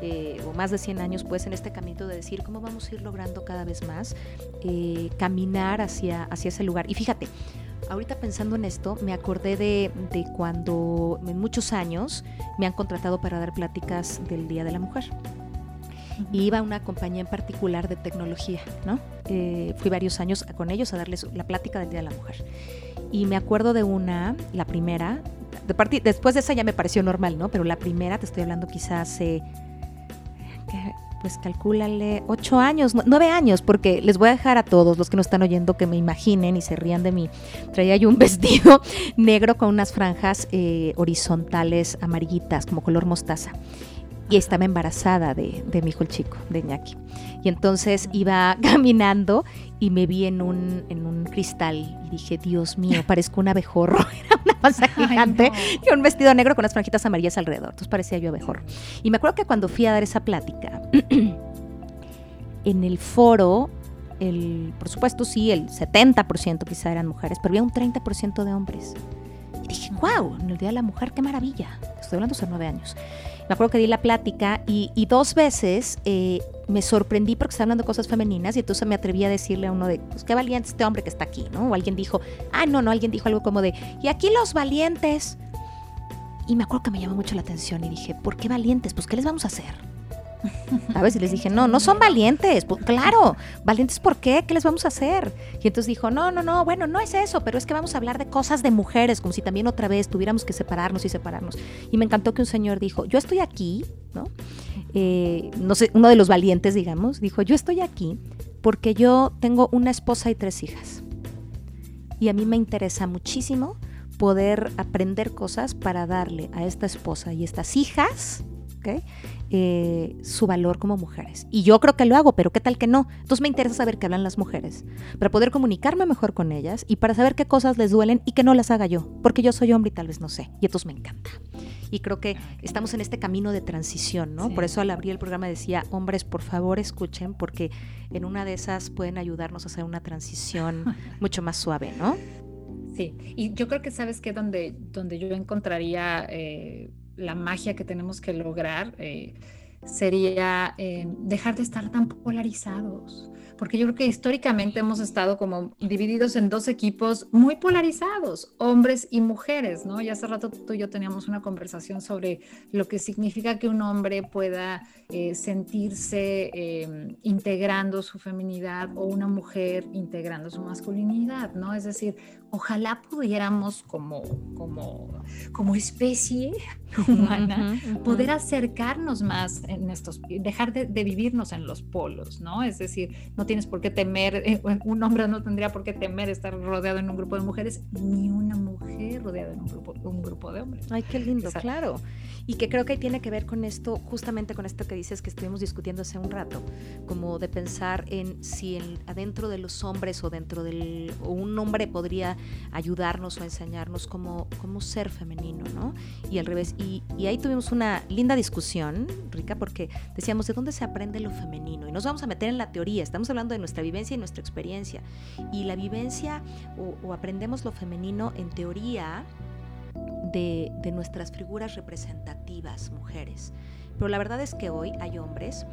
eh, o más de 100 años pues en este caminito de decir cómo vamos a ir logrando cada vez más eh, caminar hacia, hacia ese lugar. Y fíjate, ahorita pensando en esto, me acordé de, de, cuando en muchos años me han contratado para dar pláticas del Día de la Mujer y iba a una compañía en particular de tecnología, ¿no? Eh, fui varios años con ellos a darles la plática del Día de la Mujer. Y me acuerdo de una, la primera, de después de esa ya me pareció normal, ¿no? Pero la primera, te estoy hablando quizás hace, pues calcúlale, ocho años, nueve años, porque les voy a dejar a todos los que no están oyendo que me imaginen y se rían de mí. Traía yo un vestido negro con unas franjas eh, horizontales amarillitas, como color mostaza y estaba embarazada de, mi hijo el chico, de Ñaki. Y entonces iba caminando y me vi en un, en un cristal y dije, Dios mío, parezco un abejorro. Era una panza gigante y un vestido negro con las franjitas amarillas alrededor. Entonces parecía yo abejorro. Y me acuerdo que cuando fui a dar esa plática, en el foro, el, por supuesto sí, el 70% quizá eran mujeres, pero había un 30% de hombres. Y dije, wow, en el Día de la Mujer, qué maravilla. Estoy hablando hace nueve años. Me acuerdo que di la plática y, dos veces eh, me sorprendí porque estaba hablando de cosas femeninas y entonces me atreví a decirle a uno de, pues qué valiente este hombre que está aquí, ¿no? O alguien dijo, ah, no, no, alguien dijo algo como de, y aquí los valientes. Y me acuerdo que me llamó mucho la atención y dije, ¿por qué valientes? Pues, ¿qué les vamos a hacer? A veces les dije, no, no son valientes. Claro, valientes ¿por qué? ¿Qué les vamos a hacer? Y entonces dijo, no, no, no, bueno, no es eso, pero es que vamos a hablar de cosas de mujeres, como si también otra vez tuviéramos que separarnos y separarnos. Y me encantó que un señor dijo, yo estoy aquí, ¿no? Eh, no sé, uno de los valientes, digamos, dijo, yo estoy aquí porque yo tengo una esposa y tres hijas. Y a mí me interesa muchísimo poder aprender cosas para darle a esta esposa y estas hijas, ¿okay? Eh, su valor como mujeres. Y yo creo que lo hago, pero ¿qué tal que no? Entonces me interesa saber qué hablan las mujeres, para poder comunicarme mejor con ellas y para saber qué cosas les duelen y que no las haga yo, porque yo soy hombre y tal vez no sé. Y entonces me encanta. Y creo que estamos en este camino de transición, ¿no? Por eso al abrir el programa decía, hombres, por favor escuchen, porque en una de esas pueden ayudarnos a hacer una transición mucho más suave, ¿no? Sí, y yo creo que sabes que donde, donde yo encontraría... Eh, la magia que tenemos que lograr eh, sería eh, dejar de estar tan polarizados porque yo creo que históricamente hemos estado como divididos en dos equipos muy polarizados, hombres y mujeres, ¿no? Y hace rato tú y yo teníamos una conversación sobre lo que significa que un hombre pueda eh, sentirse integrando su feminidad o una mujer integrando su masculinidad, ¿no? Es decir, ojalá pudiéramos como, como, como especie humana poder acercarnos más en estos, dejar de, de, vivirnos en los polos, ¿no? Es decir, no tienes por qué temer, eh, un hombre no tendría por qué temer estar rodeado en un grupo de mujeres, ni una mujer rodeada en un grupo, un grupo de hombres. Ay, qué lindo, claro. Y que creo que tiene que ver con esto, justamente con esto que dices que estuvimos discutiendo hace un rato, como de pensar en si adentro de los hombres o dentro del, o un hombre podría ayudarnos o enseñarnos cómo, cómo ser femenino, ¿no? Y al revés. Y, y ahí tuvimos una linda discusión, Rica, porque decíamos, ¿de dónde se aprende lo femenino? Y nos vamos a meter en la teoría, estamos hablando de nuestra vivencia y nuestra experiencia. Y la vivencia o, aprendemos lo femenino en teoría de, de, nuestras figuras representativas, mujeres. Pero la verdad es que hoy hay hombres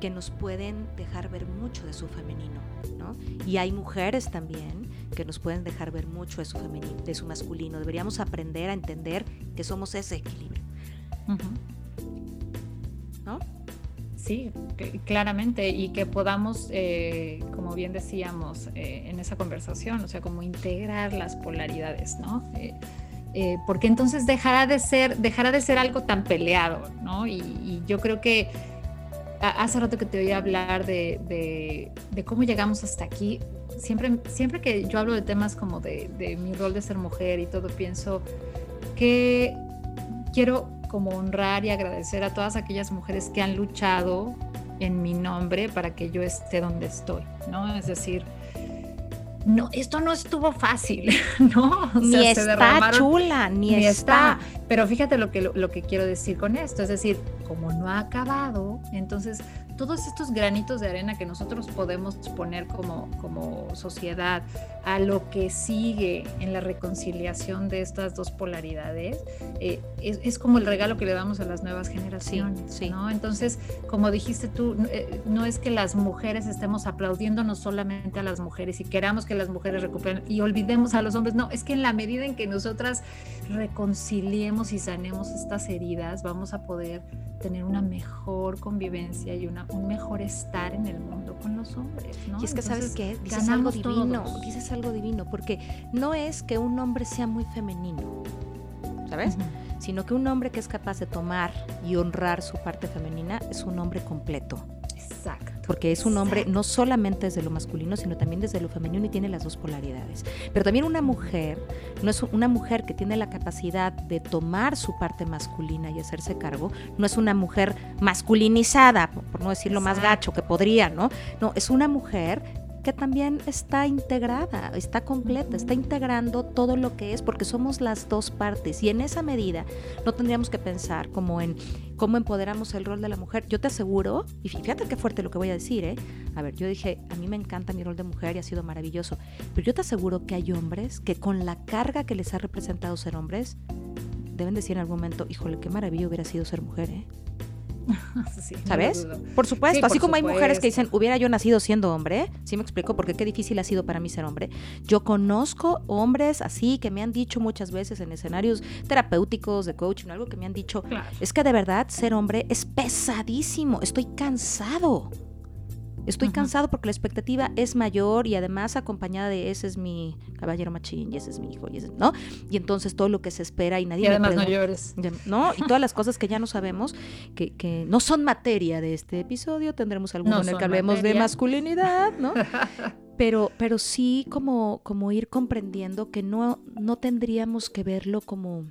que nos pueden dejar ver mucho de su femenino, ¿no? Y hay mujeres también que nos pueden dejar ver mucho de su femenino, de su masculino. Deberíamos aprender a entender que somos ese equilibrio. ¿No? Sí, claramente, y que podamos, eh, como bien decíamos eh, en esa conversación, o sea, como integrar las polaridades, ¿no? Eh, porque entonces dejará de ser, dejará de ser algo tan peleado, ¿no? Y, yo creo que hace rato que te oí hablar de, de, cómo llegamos hasta aquí, siempre, siempre que yo hablo de temas como de, de mi rol de ser mujer y todo, pienso que quiero como honrar y agradecer a todas aquellas mujeres que han luchado en mi nombre para que yo esté donde estoy, ¿no? Es decir, no, esto no estuvo fácil, ¿no? ni está chula, ni, está. Pero fíjate lo que, lo que quiero decir con esto, es decir, como no ha acabado, entonces todos estos granitos de arena que nosotros podemos poner como, como sociedad a lo que sigue en la reconciliación de estas dos polaridades, eh, es, como el regalo que le damos a las nuevas generaciones, ¿no? Entonces, como dijiste tú, eh, no es que las mujeres estemos aplaudiéndonos solamente a las mujeres y queramos que las mujeres recuperen y olvidemos a los hombres, no, es que en la medida en que nosotras reconciliemos y sanemos estas heridas, vamos a poder tener una mejor convivencia y una, un mejor estar en el mundo con los hombres. ¿no? Y es que, ¿sabes qué? Dices algo divino, dices algo divino, porque no es que un hombre sea muy femenino, ¿sabes? Sino que un hombre que es capaz de tomar y honrar su parte femenina es un hombre completo. Exacto porque es un hombre no solamente desde lo masculino, sino también desde lo femenino y tiene las dos polaridades. Pero también una mujer, no es una mujer que tiene la capacidad de tomar su parte masculina y hacerse cargo, no es una mujer masculinizada, por no decirlo más gacho que podría, ¿no? No, es una mujer que también está integrada, está completa, está integrando todo lo que es, porque somos las dos partes. Y en esa medida no tendríamos que pensar como en cómo empoderamos el rol de la mujer. Yo te aseguro, y fíjate qué fuerte lo que voy a decir, ¿eh? A ver, yo dije, a mí me encanta mi rol de mujer y ha sido maravilloso, pero yo te aseguro que hay hombres que con la carga que les ha representado ser hombres, deben decir en algún momento, híjole, qué maravilla hubiera sido ser mujer, ¿eh? ¿Sabes? por supuesto, así como hay mujeres que dicen, hubiera yo nacido siendo hombre, ¿sí me explico? Porque qué difícil ha sido para mí ser hombre. Yo conozco hombres así que me han dicho muchas veces en escenarios terapéuticos, de coaching, algo que me han dicho, es que de verdad ser hombre es pesadísimo, estoy cansado. Estoy cansado porque la expectativa es mayor y además acompañada de ese es mi caballero machín y ese es mi hijo y ese, ¿no? Y entonces todo lo que se espera y nadie... Y además no llores. ¿No? Y todas las cosas que ya no sabemos, que, que no son materia de este episodio, tendremos alguno en el que hablemos de masculinidad, ¿no? Pero, pero sí como, como ir comprendiendo que no, no tendríamos que verlo como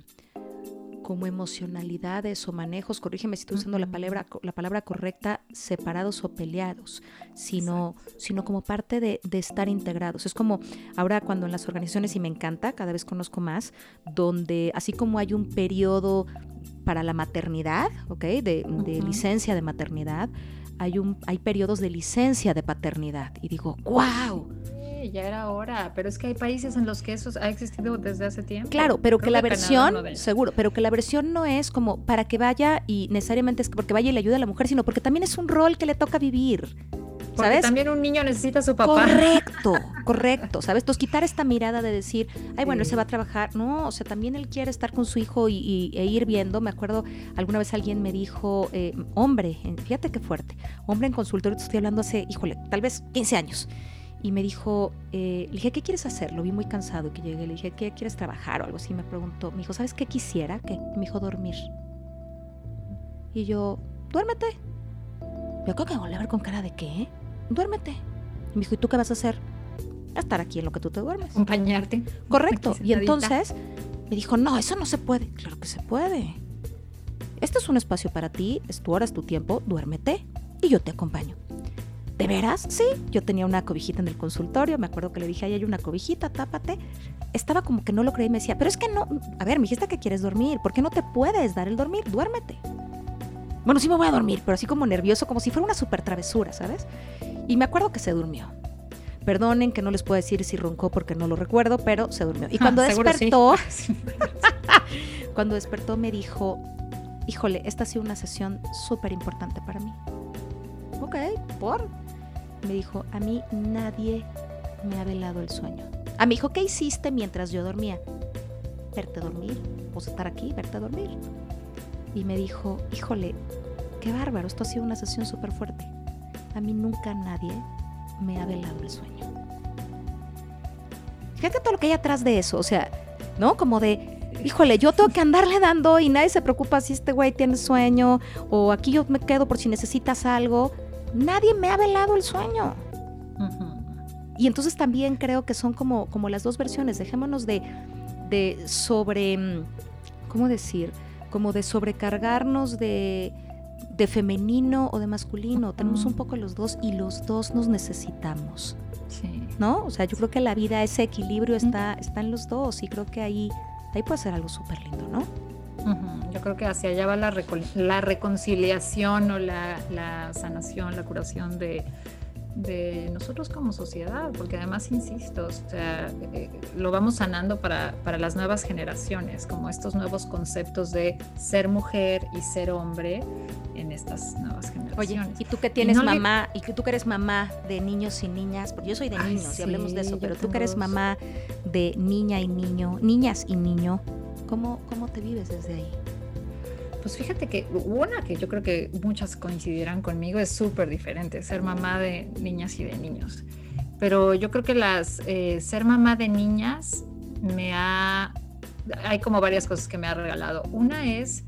como emocionalidades o manejos, corrígeme si estoy usando la palabra, la palabra correcta, separados o peleados, sino, sino como parte de, estar integrados. Es como ahora cuando en las organizaciones, y me encanta, cada vez conozco más, donde así como hay un periodo para la maternidad, ¿ok? De, de licencia de maternidad, hay, un, hay periodos de licencia de paternidad. Y digo, wow ya era hora, pero es que hay países en los que eso ha existido desde hace tiempo. Claro, pero que la versión, seguro, pero que la versión no es como para que vaya y necesariamente es porque vaya y le ayude a la mujer, sino porque también es un rol que le toca vivir. Porque también un niño necesita a su papá. Correcto, correcto, ¿sabes? Entonces quitar esta mirada de decir, ay, bueno, él se va a trabajar. No, o sea, también él quiere estar con su hijo y, e ir viendo. Me acuerdo, alguna vez alguien me dijo, eh, hombre, fíjate qué fuerte, hombre en consultorio, te estoy hablando hace, híjole, tal vez 15 años y me dijo, eh, le dije, ¿qué quieres hacer? Lo vi muy cansado que llegué, le dije, ¿qué quieres trabajar o algo así? Me preguntó, me dijo, ¿sabes qué quisiera? ¿Qué? me dijo, dormir. Y yo, duérmete. Yo creo que voy a ver con cara de qué, duérmete. Y me dijo, ¿y tú qué vas a hacer? estar aquí en lo que tú te duermes. Acompañarte. Correcto. Y entonces me dijo, no, eso no se puede. Claro que se puede. Este es un espacio para ti, es tu hora, es tu tiempo, duérmete y yo te acompaño. ¿De veras? Sí. Yo tenía una cobijita en el consultorio, me acuerdo que le dije, ahí hay una cobijita, tápate. Estaba como que no lo creí y me decía, pero es que no, a ver, me dijiste que quieres dormir, ¿por qué no te puedes dar el dormir? Duérmete. Bueno, sí me voy a dormir, pero así como nervioso, como si fuera una super travesura, ¿sabes? Y me acuerdo que se durmió. Perdonen que no les puedo decir si roncó porque no lo recuerdo, pero se durmió. Y cuando despertó, cuando despertó me dijo, híjole, esta ha sido una sesión súper importante para mí. Ok, ¿por? Me dijo, a mí nadie me ha velado el sueño. A mi hijo, ¿qué hiciste mientras yo dormía? Verte dormir, o estar aquí, verte dormir. Y me dijo, híjole, qué bárbaro, esto ha sido una sesión súper fuerte. A mí nunca nadie me ha velado el sueño. Fíjate todo lo que hay atrás de eso, o sea, ¿no? Como de, híjole, yo tengo que andarle dando y nadie se preocupa si este güey tiene sueño o aquí yo me quedo por si necesitas algo nadie me ha velado el sueño. Y entonces también creo que son como, como las dos versiones. Dejémonos de, de sobre, mm, ¿cómo decir? Como de sobrecargarnos de, de femenino o de masculino. Tenemos un poco los dos y los dos nos necesitamos. Sí. ¿No? O sea, yo creo que la vida, ese equilibrio está, está en los dos y creo que ahí, ahí puede ser algo súper lindo, ¿no? Yo creo que hacia allá va la, la reconciliación o la, la, sanación, la curación de, de, nosotros como sociedad, porque además, insisto, o sea, eh, lo vamos sanando para, para, las nuevas generaciones, como estos nuevos conceptos de ser mujer y ser hombre en estas nuevas generaciones. Oye, y tú que tienes mamá, y que tú que eres mamá de niños y niñas, porque yo soy de niños y hablemos de eso, pero tú que eres mamá de niña y niño, niñas y niño, ¿Cómo, cómo te vives desde ahí? Pues fíjate que una que yo creo que muchas coincidirán conmigo es súper diferente, ser mamá de niñas y de niños. Pero yo creo que las eh, ser mamá de niñas me ha... Hay como varias cosas que me ha regalado. Una es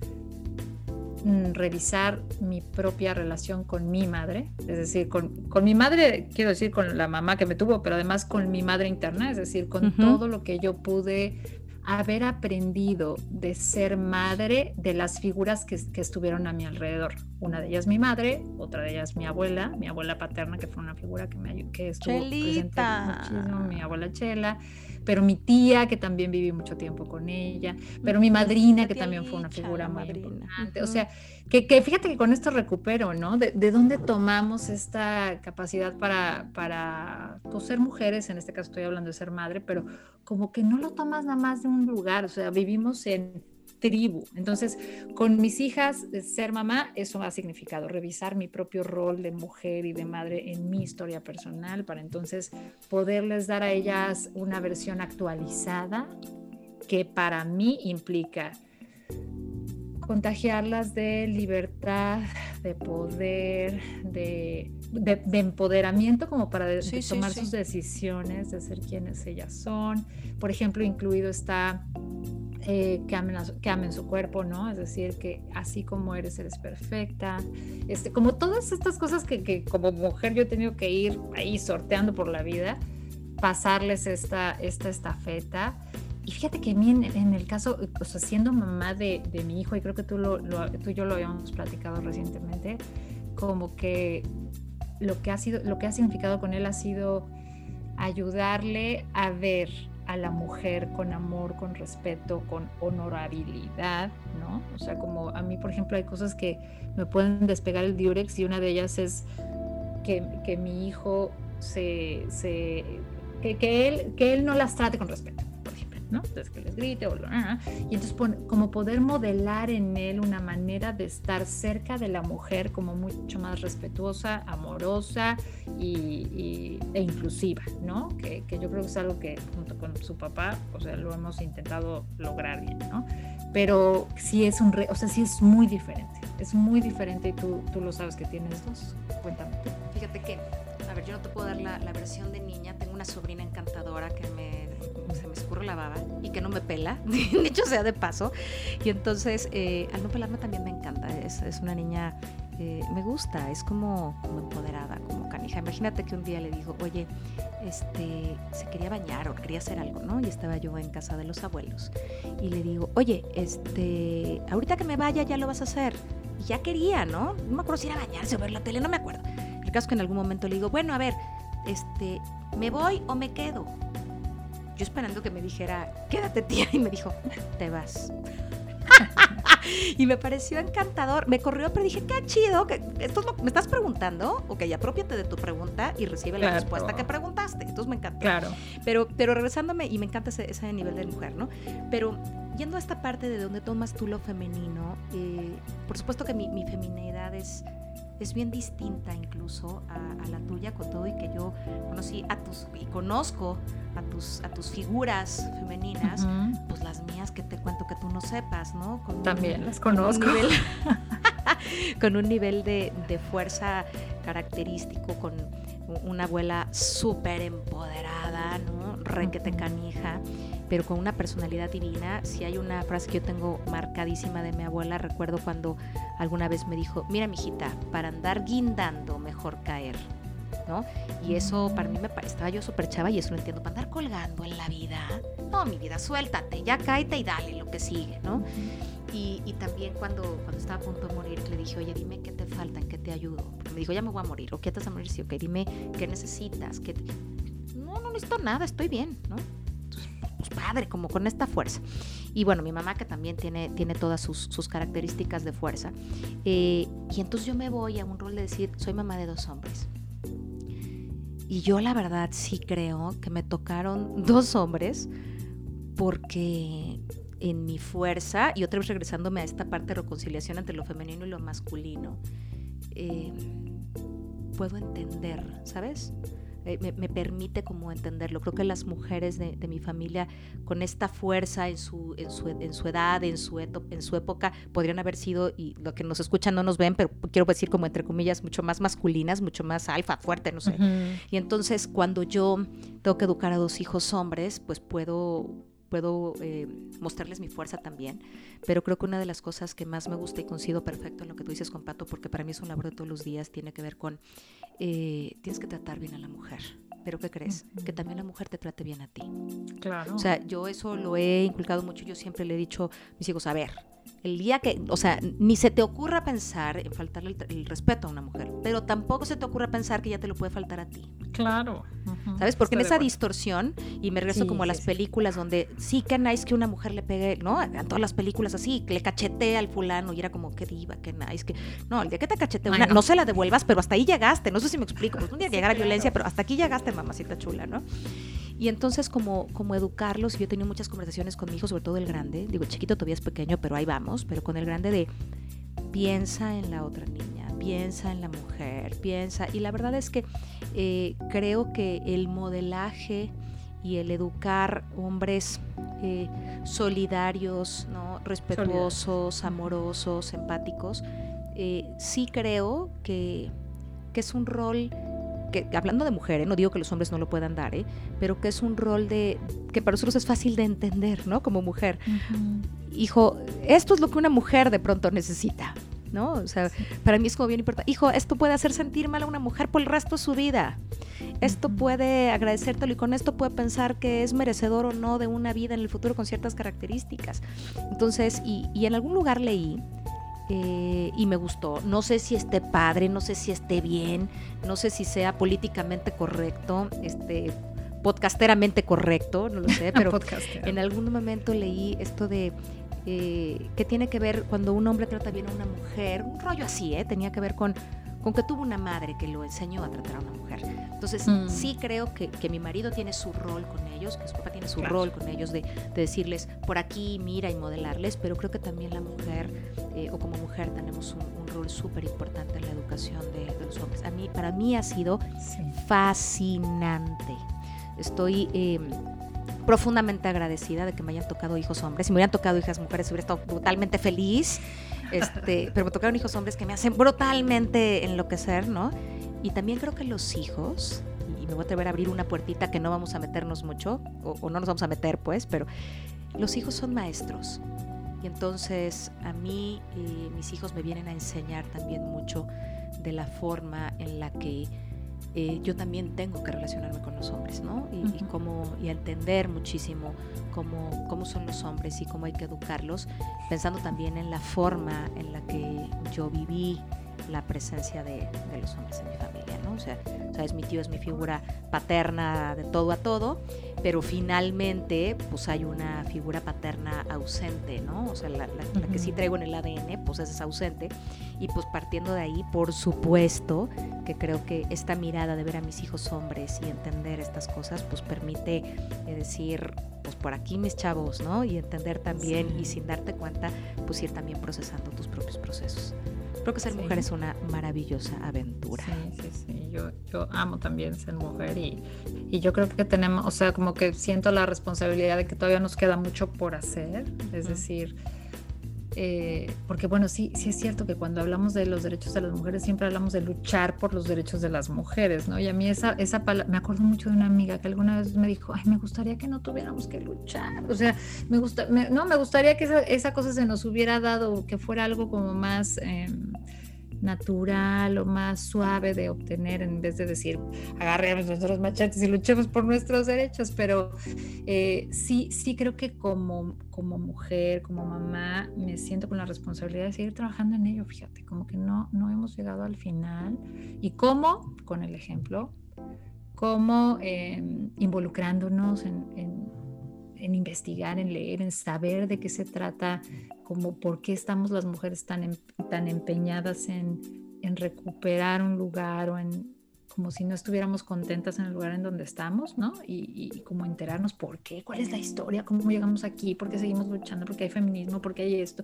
mm, revisar mi propia relación con mi madre, es decir, con, con, mi madre, quiero decir, con la mamá que me tuvo, pero además con mi madre interna, es decir, con todo lo que yo pude haber aprendido de ser madre de las figuras que, estuvieron a mi alrededor. Una de ellas mi madre, otra de ellas mi abuela, mi abuela paterna, que fue una figura que, me, que estuvo presente muchísimo, mi abuela Chela, pero mi tía, que también viví mucho tiempo con ella, pero mi madrina, que también fue una figura muy importante. O sea, que, fíjate que con esto recupero, ¿no? De, dónde tomamos esta capacidad para, para pues, ser mujeres, en este caso estoy hablando de ser madre, pero como que no lo tomas nada más de un lugar, o sea, vivimos en tribu. Entonces, con mis hijas, ser mamá, eso ha significado revisar mi propio rol de mujer y de madre en mi historia personal para entonces poderles dar a ellas una versión actualizada que para mí implica contagiarlas de libertad, de poder, de, empoderamiento como para tomar sus decisiones, de ser quienes ellas son. Por ejemplo, incluido está eh, que, amen su cuerpo, ¿no? Es decir, que así como eres, eres perfecta. Este, como todas estas cosas que, como mujer yo he tenido que ir ahí sorteando por la vida, pasarles esta, esta estafeta. Y fíjate que a mí en, el caso, o siendo mamá de, mi hijo, y creo que tú, lo, tú y yo lo habíamos platicado recientemente, como que lo que ha sido, lo que ha significado con él ha sido ayudarle a ver a la mujer con amor, con respeto, con honorabilidad, ¿no? O sea, como a mí, por ejemplo, hay cosas que me pueden despegar el diurex y una de ellas es que, que mi hijo se, se que, que, él, que él no las trate con respeto. Entonces que les grite o y entonces como poder modelar en él una manera de estar cerca de la mujer como mucho más respetuosa, amorosa y, e inclusiva, ¿no? Que, yo creo que es algo que junto con su papá, o sea, lo hemos intentado lograr bien, ¿no? Pero sí es un, o sea, sí es muy diferente, es muy diferente y tú, tú lo sabes que tienes dos. Cuéntame. Fíjate que, a ver, yo no te puedo dar la, la versión de niña, tengo una sobrina encantadora que me la baba y que no me pela, dicho sea de paso. Y entonces, eh, al no pelarme también me encanta. Es, es una niña, eh, me gusta, es como, como empoderada, como canija. Imagínate que un día le digo, oye, este, se quería bañar o quería hacer algo, ¿no? Y estaba yo en casa de los abuelos. Y le digo, oye, este, ahorita que me vaya ya lo vas a hacer. Y ya quería, ¿no? No me acuerdo si era bañarse o ver la tele, no me acuerdo. El caso es que en algún momento le digo, bueno, a ver, este, ¿me voy o me quedo? Yo esperando que me dijera, quédate tía, y me dijo, te vas. y me pareció encantador. Me corrió, pero dije, qué chido. Que esto me estás preguntando. Ok, apropiate de tu pregunta y recibe la respuesta que preguntaste. Entonces me encanta. Claro. Pero, pero regresándome, y me encanta ese, ese nivel de mujer, ¿no? Pero yendo a esta parte de donde tomas tú lo femenino, eh, por supuesto que mi, mi feminidad es es bien distinta incluso a, la tuya, con todo y que yo conocí a tus y conozco a tus, a tus figuras femeninas, pues las mías que te cuento que tú no sepas, ¿no? También las conozco. Con un nivel, de, de fuerza característico, con una abuela súper empoderada, ¿no? Requete canija pero con una personalidad divina. Si hay una frase que yo tengo marcadísima de mi abuela, recuerdo cuando alguna vez me dijo, mira, mijita, para andar guindando, mejor caer. ¿no? Y eso para mí me estaba yo súper chava y eso lo entiendo, para andar colgando en la vida. No, mi vida, suéltate, ya cáete y dale lo que sigue, ¿no? Y, y, también cuando, cuando estaba a punto de morir, le dije, oye, dime qué te falta, en qué te ayudo. Porque me dijo, ya me voy a morir, o qué te vas a morir, sí, ok, dime qué necesitas. Qué No, no necesito nada, estoy bien, ¿no? Pues padre, como con esta fuerza. Y bueno, mi mamá que también tiene, tiene todas sus, sus características de fuerza. Eh, y entonces yo me voy a un rol de decir, soy mamá de dos hombres. Y yo la verdad sí creo que me tocaron dos hombres porque en mi fuerza, y otra vez regresándome a esta parte de reconciliación entre lo femenino y lo masculino, eh, puedo entender, ¿sabes? Eh, me, permite como entenderlo. Creo que las mujeres de, mi familia con esta fuerza en su, en su, en su edad, en su, en su época, podrían haber sido, y lo que nos escuchan no nos ven, pero quiero decir como entre comillas, mucho más masculinas, mucho más alfa, fuerte, no sé. Y entonces cuando yo tengo que educar a dos hijos hombres, pues puedo puedo eh, mostrarles mi fuerza también, pero creo que una de las cosas que más me gusta y coincido perfecto en lo que tú dices con Pato, porque para mí es un labor de todos los días, tiene que ver con eh, tienes que tratar bien a la mujer. Pero ¿qué crees? Que también la mujer te trate bien a ti. Claro. O sea, yo eso lo he inculcado mucho. Yo siempre le he dicho a mis hijos, a ver, el día que, o sea, ni se te ocurra pensar en faltarle el, respeto a una mujer, pero tampoco se te ocurra pensar que ya te lo puede faltar a ti. Claro. ¿Sabes? Porque en esa distorsión, y me regreso como a las películas donde sí que nice que una mujer le pegue, ¿no? A todas las películas así, que le cachete al fulano y era como, qué diva, qué nice, que... No, el día que te cachete una, no. se la devuelvas, pero hasta ahí llegaste, no sé si me explico, pues un día llegar a violencia, pero hasta aquí llegaste, mamacita chula, ¿no? Y entonces como, como educarlos, yo he tenido muchas conversaciones con mi hijo, sobre todo el grande, digo, chiquito todavía es pequeño, pero ahí vamos, pero con el grande de piensa en la otra niña, piensa en la mujer, piensa, y la verdad es que eh, creo que el modelaje y el educar hombres eh, solidarios, ¿no? respetuosos, amorosos, empáticos, eh, sí creo que, que es un rol que, hablando de mujeres, no digo que los hombres no lo puedan dar, ¿eh? pero que es un rol de que para nosotros es fácil de entender, ¿no? Como mujer. Hijo, esto es lo que una mujer de pronto necesita, ¿no? O sea, para mí es como bien importante. Hijo, esto puede hacer sentir mal a una mujer por el resto de su vida. Esto puede agradecértelo y con esto puede pensar que es merecedor o no de una vida en el futuro con ciertas características. Entonces, y, y en algún lugar leí eh, y me gustó. No sé si esté padre, no sé si esté bien, no sé si sea políticamente correcto, este podcasteramente correcto, no lo sé, pero en algún momento leí esto de eh, que tiene que ver cuando un hombre trata bien a una mujer, un rollo así, ¿eh? tenía que ver con con que tuvo una madre que lo enseñó a tratar a una mujer. Entonces, mm. sí creo que, que, mi marido tiene su rol con ellos, que su papá tiene su rol con ellos de, de, decirles por aquí, mira y modelarles, pero creo que también la mujer, eh, o como mujer, tenemos un, rol súper importante en la educación de, de, los hombres. A mí, para mí ha sido fascinante. Estoy... Eh, profundamente agradecida de que me hayan tocado hijos hombres. Si me hubieran tocado hijas mujeres, hubiera estado brutalmente feliz. Este, pero me tocaron hijos hombres que me hacen brutalmente enloquecer, ¿no? Y también creo que los hijos, y me voy a atrever a abrir una puertita que no vamos a meternos mucho, o, no nos vamos a meter, pues, pero los hijos son maestros. Y entonces a mí eh, mis hijos me vienen a enseñar también mucho de la forma en la que eh, yo también tengo que relacionarme con los hombres, ¿no? Y, y, cómo, y entender muchísimo cómo, cómo son los hombres y cómo hay que educarlos, pensando también en la forma en la que yo viví la presencia de, de los hombres en mi familia, ¿no? O sea, o sea, es mi tío, es mi figura paterna de todo a todo, pero finalmente pues hay una figura paterna ausente, ¿no? O sea, la, que sí traigo en el ADN pues es ausente y pues partiendo de ahí, por supuesto que creo que esta mirada de ver a mis hijos hombres y entender estas cosas pues permite eh, decir pues por aquí mis chavos, ¿no? Y entender también y sin darte cuenta pues ir también procesando tus propios procesos. Creo que ser mujer es una maravillosa aventura. Sí, sí, sí. Yo, yo amo también ser mujer y, y, yo creo que tenemos, o sea, como que siento la responsabilidad de que todavía nos queda mucho por hacer. Es decir, eh, porque bueno, sí, sí es cierto que cuando hablamos de los derechos de las mujeres siempre hablamos de luchar por los derechos de las mujeres, ¿no? Y a mí esa, esa palabra, me acuerdo mucho de una amiga que alguna vez me dijo, ay, me gustaría que no tuviéramos que luchar, o sea, me gusta, no, me gustaría que esa, esa, cosa se nos hubiera dado, que fuera algo como más... Eh, natural o más suave de obtener en vez de decir agarremos nuestros machetes y luchemos por nuestros derechos, pero eh, sí, sí creo que como, como mujer, como mamá, me siento con la responsabilidad de seguir trabajando en ello, fíjate, como que no, no hemos llegado al final. ¿Y cómo? Con el ejemplo, cómo em, involucrándonos en, en investigar, en leer, en saber de qué se trata como por qué estamos las mujeres tan, em, tan empeñadas en, en, recuperar un lugar o en como si no estuviéramos contentas en el lugar en donde estamos, ¿no? Y, y, como enterarnos por qué, cuál es la historia, cómo llegamos aquí, por qué seguimos luchando, por qué hay feminismo, por qué hay esto.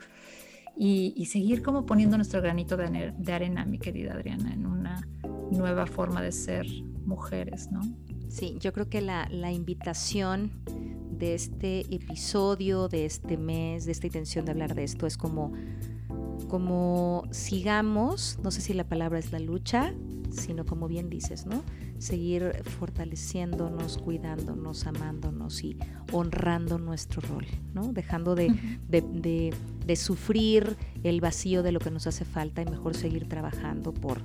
Y, y seguir como poniendo nuestro granito de, de arena, mi querida Adriana, en una nueva forma de ser mujeres, ¿no? Sí, yo creo que la, la invitación de este episodio, de este mes, de esta intención de hablar de esto, es como, como sigamos, no sé si la palabra es la lucha, sino como bien dices, ¿no? Seguir fortaleciéndonos, cuidándonos, amándonos y honrando nuestro rol, ¿no? Dejando de, de, de sufrir el vacío de lo que nos hace falta y mejor seguir trabajando por,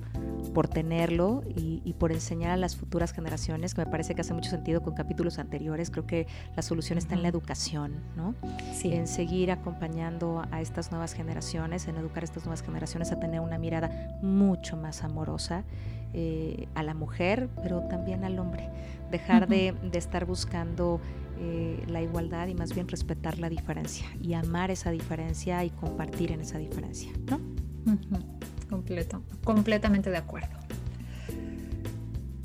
por tenerlo y, por enseñar a las futuras generaciones, que me parece que hace mucho sentido con capítulos anteriores. Creo que la solución está en la educación, ¿no? Sí. En seguir acompañando a estas nuevas generaciones, en educar a estas nuevas generaciones a tener una mirada mucho más amorosa eh, a la mujer, pero también al hombre. Dejar de, estar buscando eh, la igualdad y más bien respetar la diferencia y amar esa diferencia y compartir en esa diferencia, ¿no? Completo, completamente de acuerdo.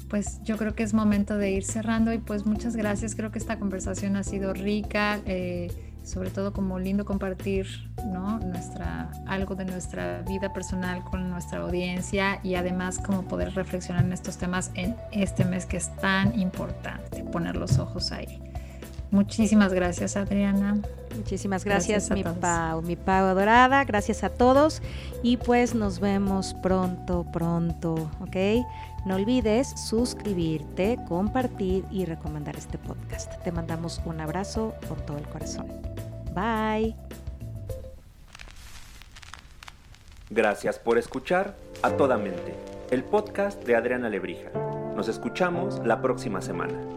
pues yo creo que es momento de ir cerrando y pues muchas gracias. Creo que esta conversación ha sido rica, eh, sobre todo como lindo compartir ¿no? nuestra, algo de nuestra vida personal con nuestra audiencia y además como poder reflexionar en estos temas en este mes que es tan importante, poner los ojos ahí. Muchísimas gracias Adriana. Muchísimas gracias, mi Pau, mi Pau adorada. Gracias a todos y pues nos vemos pronto, pronto, ¿ok? No olvides suscribirte, compartir y recomendar este podcast. Te mandamos un abrazo con todo el corazón. Bye. Gracias por escuchar A Toda Mente, el podcast de Adriana Lebrija. Nos escuchamos la próxima semana.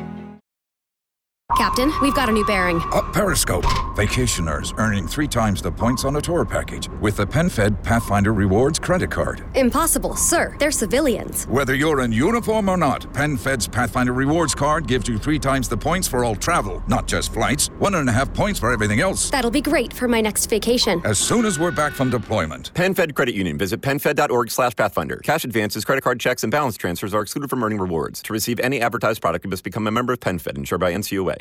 Captain, we've got a new bearing. Uh, Periscope. Vacationers earning three times the points on a tour package with the PenFed Pathfinder Rewards credit card. Impossible, sir. They're civilians. Whether you're in uniform or not, PenFed's Pathfinder Rewards card gives you three times the points for all travel, not just flights. One and a half points for everything else. That'll be great for my next vacation. As soon as we're back from deployment. PenFed Credit Union. Visit PenFed.org slash Pathfinder. Cash advances, credit card checks, and balance transfers are excluded from earning rewards. To receive any advertised product, you must become a member of PenFed, insured by NCUA.